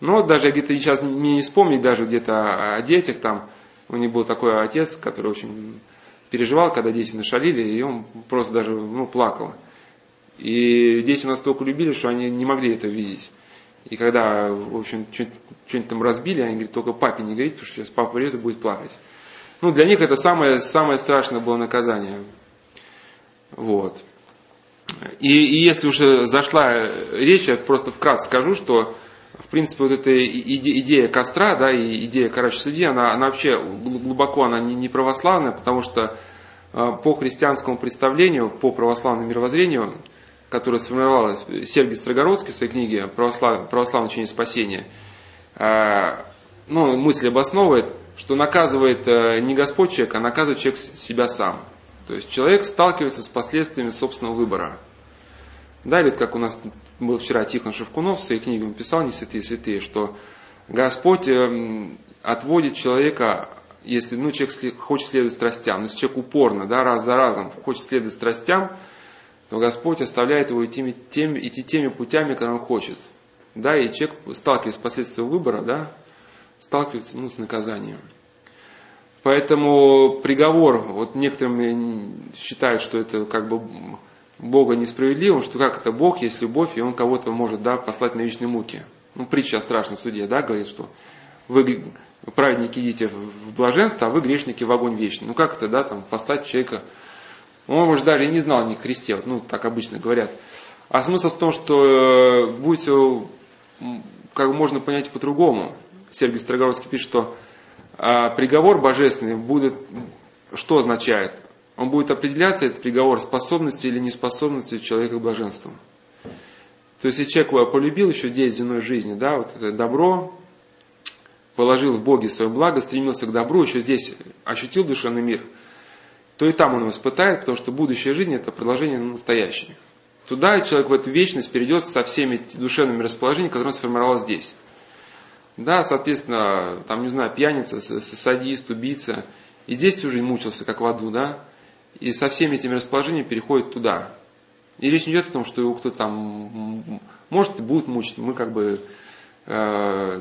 Но даже где-то сейчас мне не вспомнить даже где-то о детях там. У них был такой отец, который очень переживал, когда дети нашалили, и он просто даже ну, плакал. И дети настолько любили, что они не могли это видеть. И когда, в общем, что-нибудь там разбили, они говорят, только папе не говорите, потому что сейчас папа придет и будет плакать. Ну, для них это самое, самое страшное было наказание. Вот. И, и если уже зашла речь, я просто вкратце скажу, что в принципе вот эта идея костра, да, и идея короче судьи, она, она вообще глубоко она не, не православная, потому что э, по христианскому представлению, по православному мировоззрению, которое сформировалось Сергий Строгородский в своей книге «Православ... «Православное учение спасения», э, ну, мысль обосновывает, что наказывает э, не Господь человека, а наказывает человек себя сам. То есть человек сталкивается с последствиями собственного выбора. Да, или как у нас был вчера Тихон Шевкунов в своей книге, он писал «Не святые святые», что Господь эм, отводит человека, если ну, человек хочет следовать страстям, если человек упорно, да, раз за разом хочет следовать страстям, то Господь оставляет его идти теми, идти теми путями, которые он хочет. Да, и человек, сталкиваясь с последствиями выбора, да, сталкивается ну, с наказанием. Поэтому приговор, вот некоторым считают, что это как бы Бога несправедливым, что как это Бог есть любовь, и Он кого-то может да, послать на вечные муки. Ну, притча о страшном суде, да, говорит, что вы, праведники, идите в блаженство, а вы, грешники, в огонь вечный. Ну, как это, да, там, послать человека, он, может, даже не знал ни Христе, вот, ну, так обычно говорят. А смысл в том, что э, будет все, как можно понять по-другому. Сергей Строгородский пишет, что а приговор божественный будет, что означает? Он будет определяться, этот приговор, способности или неспособности человека к блаженству. То есть, если человек полюбил еще здесь, в земной жизни, да, вот это добро, положил в Боге свое благо, стремился к добру, еще здесь ощутил душевный мир, то и там он его испытает, потому что будущая жизнь это продолжение настоящей. Туда человек в эту вечность перейдет со всеми душевными расположениями, которые он сформировал здесь. Да, соответственно, там, не знаю, пьяница, садист, убийца. И здесь всю жизнь мучился, как в аду, да. И со всеми этими расположениями переходит туда. И речь не идет о том, что его кто там может и будет мучить. Мы как бы э,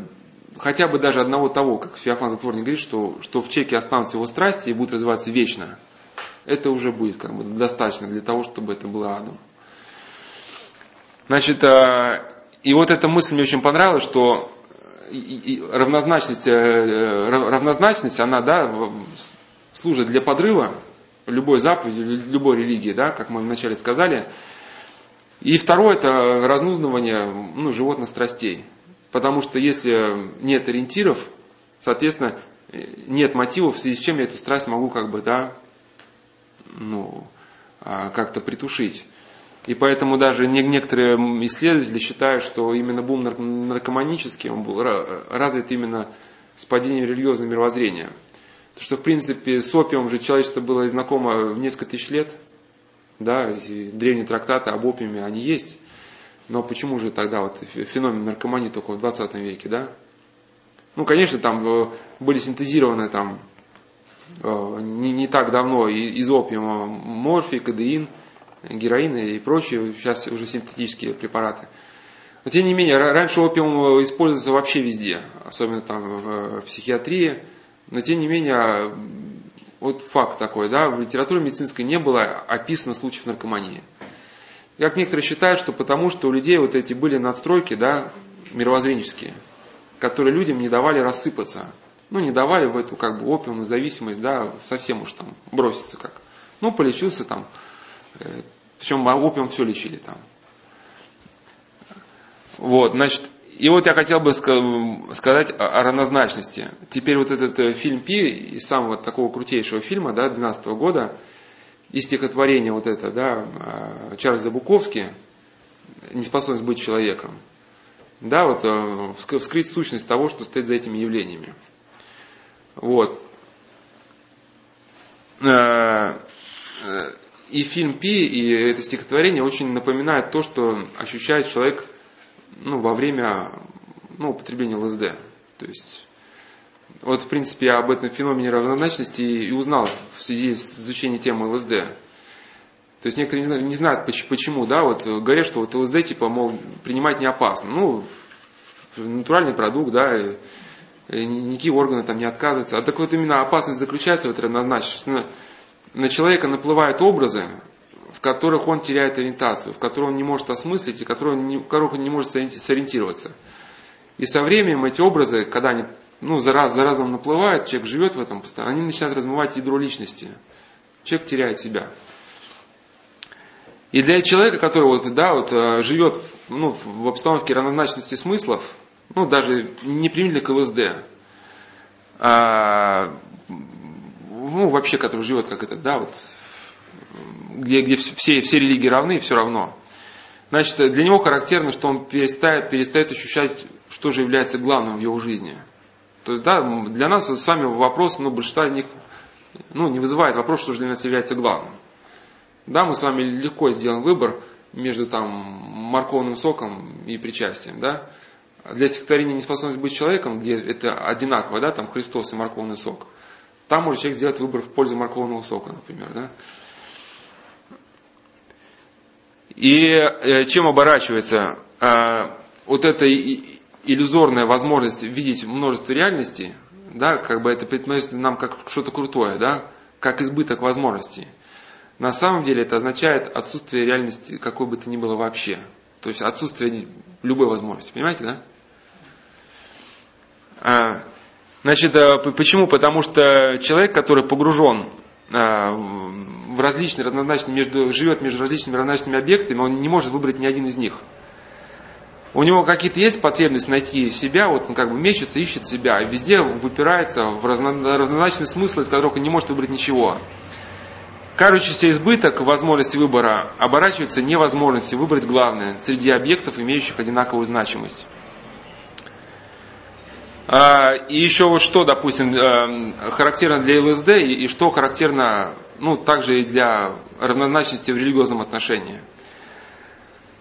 хотя бы даже одного того, как Феофан Затворник говорит, что, что в чеке останутся его страсти и будут развиваться вечно. Это уже будет как бы достаточно для того, чтобы это было адом. Значит, э, и вот эта мысль мне очень понравилась, что и равнозначность, э, равнозначность, она да, служит для подрыва любой заповеди, любой религии, да, как мы вначале сказали. И второе это разнузнавание ну, животных страстей. Потому что если нет ориентиров, соответственно, нет мотивов, в связи с чем я эту страсть могу как бы, да, ну, а, как-то притушить. И поэтому даже некоторые исследователи считают, что именно бум наркоманический, он был развит именно с падением религиозного мировоззрения. Что, в принципе, с опиумом же человечество было знакомо в несколько тысяч лет. Да, древние трактаты об опиуме, они есть. Но почему же тогда вот феномен наркомании только в 20 веке, да? Ну, конечно, там э, были синтезированы там э, не, не так давно из опиума морфий, кадеин – героин и прочие, сейчас уже синтетические препараты. Но тем не менее, раньше опиум использовался вообще везде, особенно там в психиатрии. Но тем не менее, вот факт такой, да, в литературе медицинской не было описано случаев наркомании. Как некоторые считают, что потому что у людей вот эти были надстройки, да, мировоззренческие, которые людям не давали рассыпаться. Ну, не давали в эту как бы опиумную зависимость, да, совсем уж там броситься как. Ну, полечился там Э, Причем опиум все лечили там. Вот, значит, и вот я хотел бы сказать о равнозначности. Теперь вот этот э, фильм Пи из самого такого крутейшего фильма, да, 12 года, и стихотворение вот это, да, э, Чарльза Буковски, «Неспособность быть человеком». Да, вот вскрыть сущность того, что стоит за этими явлениями. Вот и фильм Пи, и это стихотворение очень напоминает то, что ощущает человек ну, во время ну, употребления ЛСД. То есть, вот, в принципе, я об этом феномене равнозначности и узнал в связи с изучением темы ЛСД. То есть некоторые не знают, не знают почему, да, вот говорят, что вот ЛСД, типа, мол, принимать не опасно. Ну, натуральный продукт, да, никакие органы там не отказываются. А так вот именно опасность заключается в этой равнозначности, на человека наплывают образы, в которых он теряет ориентацию, в которых он не может осмыслить и в которых он не, которых он не может сориентироваться. И со временем эти образы, когда они ну, за раз за разом наплывают, человек живет в этом постоянно, они начинают размывать ядро личности. Человек теряет себя. И для человека, который вот, да, вот, э, живет ну, в обстановке равнозначности смыслов, ну, даже не применили к ЛСД, а, ну, вообще, который живет как это, да, вот, где, где все, все религии равны, все равно. Значит, для него характерно, что он перестает, перестает ощущать, что же является главным в его жизни. То есть, да, для нас вот с вами вопрос, ну, большинство из них, ну, не вызывает вопрос, что же для нас является главным. Да, мы с вами легко сделаем выбор между там морковным соком и причастием, да. Для стихотворения «Неспособность быть человеком», где это одинаково, да, там Христос и морковный сок, там может человек сделать выбор в пользу морковного сока, например, да. И э, чем оборачивается э, вот эта иллюзорная возможность видеть множество реальностей, да, как бы это предносится нам как что-то крутое, да, как избыток возможностей. На самом деле это означает отсутствие реальности какой бы то ни было вообще. То есть отсутствие любой возможности. Понимаете, да? А, значит, а, почему? Потому что человек, который погружен в различные разнозначные между, живет между различными разнозначными объектами, он не может выбрать ни один из них. У него какие-то есть потребность найти себя, вот он как бы мечется, ищет себя, и везде выпирается в разнозначные смыслы, из которых он не может выбрать ничего. Кажущийся избыток возможности выбора оборачивается невозможностью выбрать главное среди объектов, имеющих одинаковую значимость. А, и еще вот что, допустим, э, характерно для ЛСД и что характерно ну, также и для равнозначности в религиозном отношении.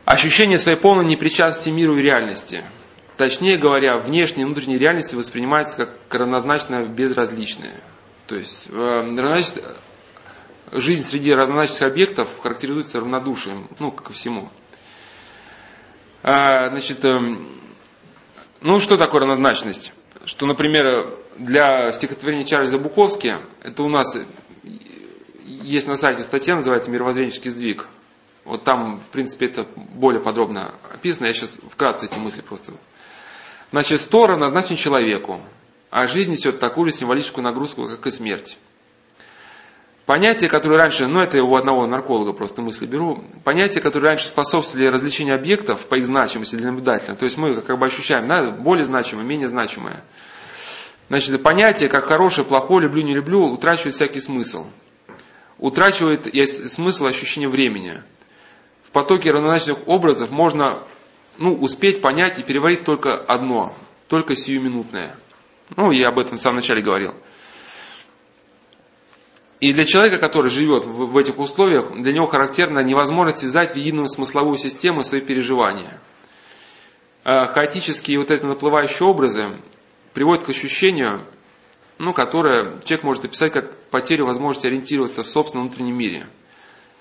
Ощущение своей полной непричастности миру и реальности. Точнее говоря, внешние и внутренние реальности воспринимаются как равнозначно безразличные. То есть э, жизнь среди равнозначных объектов характеризуется равнодушием, ну, ко всему. А, значит, эм, ну, что такое равнозначность? Что, например, для стихотворения Чарльза Буковски, это у нас есть на сайте статья, называется «Мировоззренческий сдвиг». Вот там, в принципе, это более подробно описано. Я сейчас вкратце эти мысли просто. Значит, сто равнозначен человеку, а жизнь несет такую же символическую нагрузку, как и смерть. Понятия, которые раньше, ну это у одного нарколога просто мысли беру, понятия, которые раньше способствовали развлечению объектов по их значимости для наблюдателя, то есть мы как бы ощущаем, да, более значимое, менее значимое. Значит, понятие, как хорошее, плохое, люблю, не люблю, утрачивает всякий смысл. Утрачивает смысл ощущения времени. В потоке равнозначных образов можно ну, успеть понять и переварить только одно, только сиюминутное. Ну, я об этом в самом начале говорил. И для человека, который живет в, в этих условиях, для него характерна невозможность связать в единую смысловую систему свои переживания. А хаотические вот эти наплывающие образы приводят к ощущению, ну, которое человек может описать как потерю возможности ориентироваться в собственном внутреннем мире.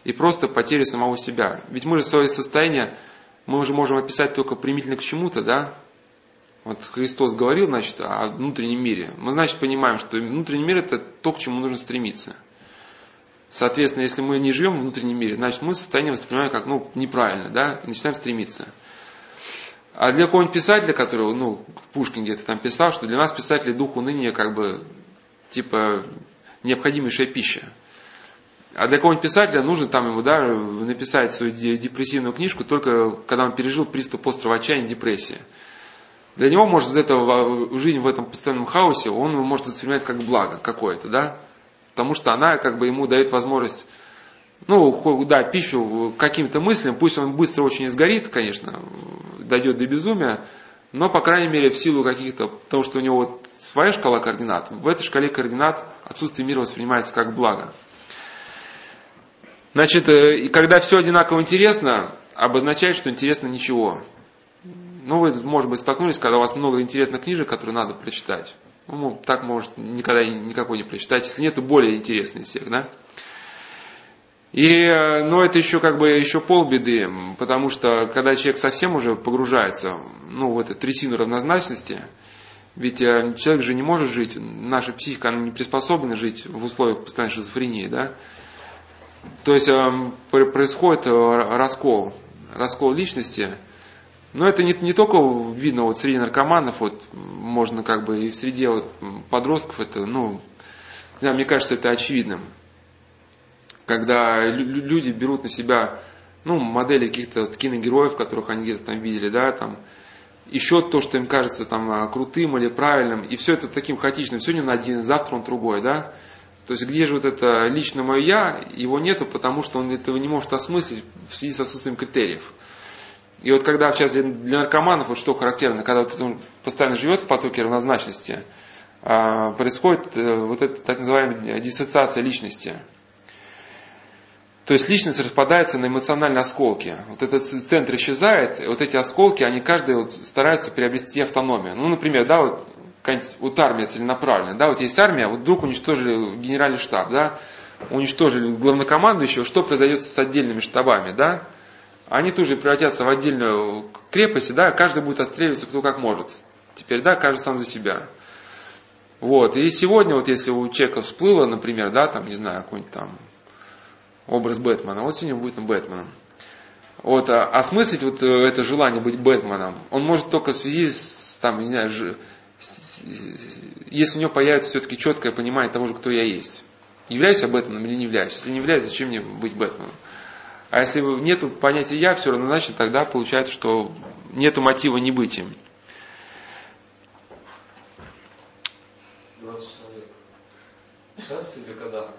И просто потерю самого себя. Ведь мы же свое состояние, мы уже можем описать только примительно к чему-то, да? Вот Христос говорил, значит, о внутреннем мире. Мы, значит, понимаем, что внутренний мир это то, к чему нужно стремиться. Соответственно, если мы не живем в внутреннем мире, значит мы состояние воспринимаем как ну, неправильно, да, и начинаем стремиться. А для какого-нибудь писателя, который, ну, Пушкин где-то там писал, что для нас писатели дух уныния как бы, типа, необходимейшая пища. А для какого-нибудь писателя нужно там ему, да, написать свою депрессивную книжку только когда он пережил приступ острого отчаяния, депрессии. Для него, может, вот эта жизнь в этом постоянном хаосе, он может воспринимать как благо какое-то, да, потому что она как бы ему дает возможность, ну, да, пищу каким-то мыслям, пусть он быстро очень изгорит, конечно, дойдет до безумия, но, по крайней мере, в силу каких-то, потому что у него своя шкала координат, в этой шкале координат отсутствие мира воспринимается как благо. Значит, э, и когда все одинаково интересно, обозначает, что интересно ничего. Ну, вы, может быть, столкнулись, когда у вас много интересных книжек, которые надо прочитать. Ну, так, может, никогда никакой не прочитать, если нет, то более интересный из всех, да? И, э, но это еще как бы еще полбеды, потому что когда человек совсем уже погружается ну, в эту трясину равнозначности, ведь э, человек же не может жить, наша психика она не приспособлена жить в условиях постоянной шизофрении, да? То есть э, происходит раскол, раскол личности, но это не, не только видно вот среди наркоманов, вот можно как бы и в среде вот подростков это, ну, да, мне кажется, это очевидным когда люди берут на себя ну, модели каких-то киногероев, которых они где-то там видели, да, там, еще то, что им кажется там а, крутым или правильным, и все это таким хаотичным. Сегодня он один, завтра он другой, да. То есть где же вот это лично мое я, его нету, потому что он этого не может осмыслить в связи с отсутствием критериев. И вот когда сейчас для наркоманов, вот что характерно, когда вот он постоянно живет в потоке равнозначности, а, происходит э, вот эта так называемая диссоциация личности. То есть личность распадается на эмоциональные осколки. Вот этот центр исчезает, и вот эти осколки, они каждый вот стараются приобрести автономию. Ну, например, да, вот, вот армия целенаправленная, да, вот есть армия, вот вдруг уничтожили генеральный штаб, да, уничтожили главнокомандующего, что произойдет с отдельными штабами, да? Они тоже превратятся в отдельную крепость, да, каждый будет отстреливаться кто как может. Теперь, да, каждый сам за себя. Вот, и сегодня, вот если у человека всплыло, например, да, там, не знаю, какой-нибудь там образ Бэтмена. Вот сегодня будет Бэтменом. Вот, а осмыслить вот э, это желание быть Бэтменом, он может только в связи с, там, не знаю, ж, если у него появится все-таки четкое понимание того же, кто я есть. Являюсь я Бэтменом или не являюсь? Если не являюсь, зачем мне быть Бэтменом? А если нет понятия «я», все равно, значит, тогда получается, что нет мотива не быть им. 20 человек. Сейчас или когда?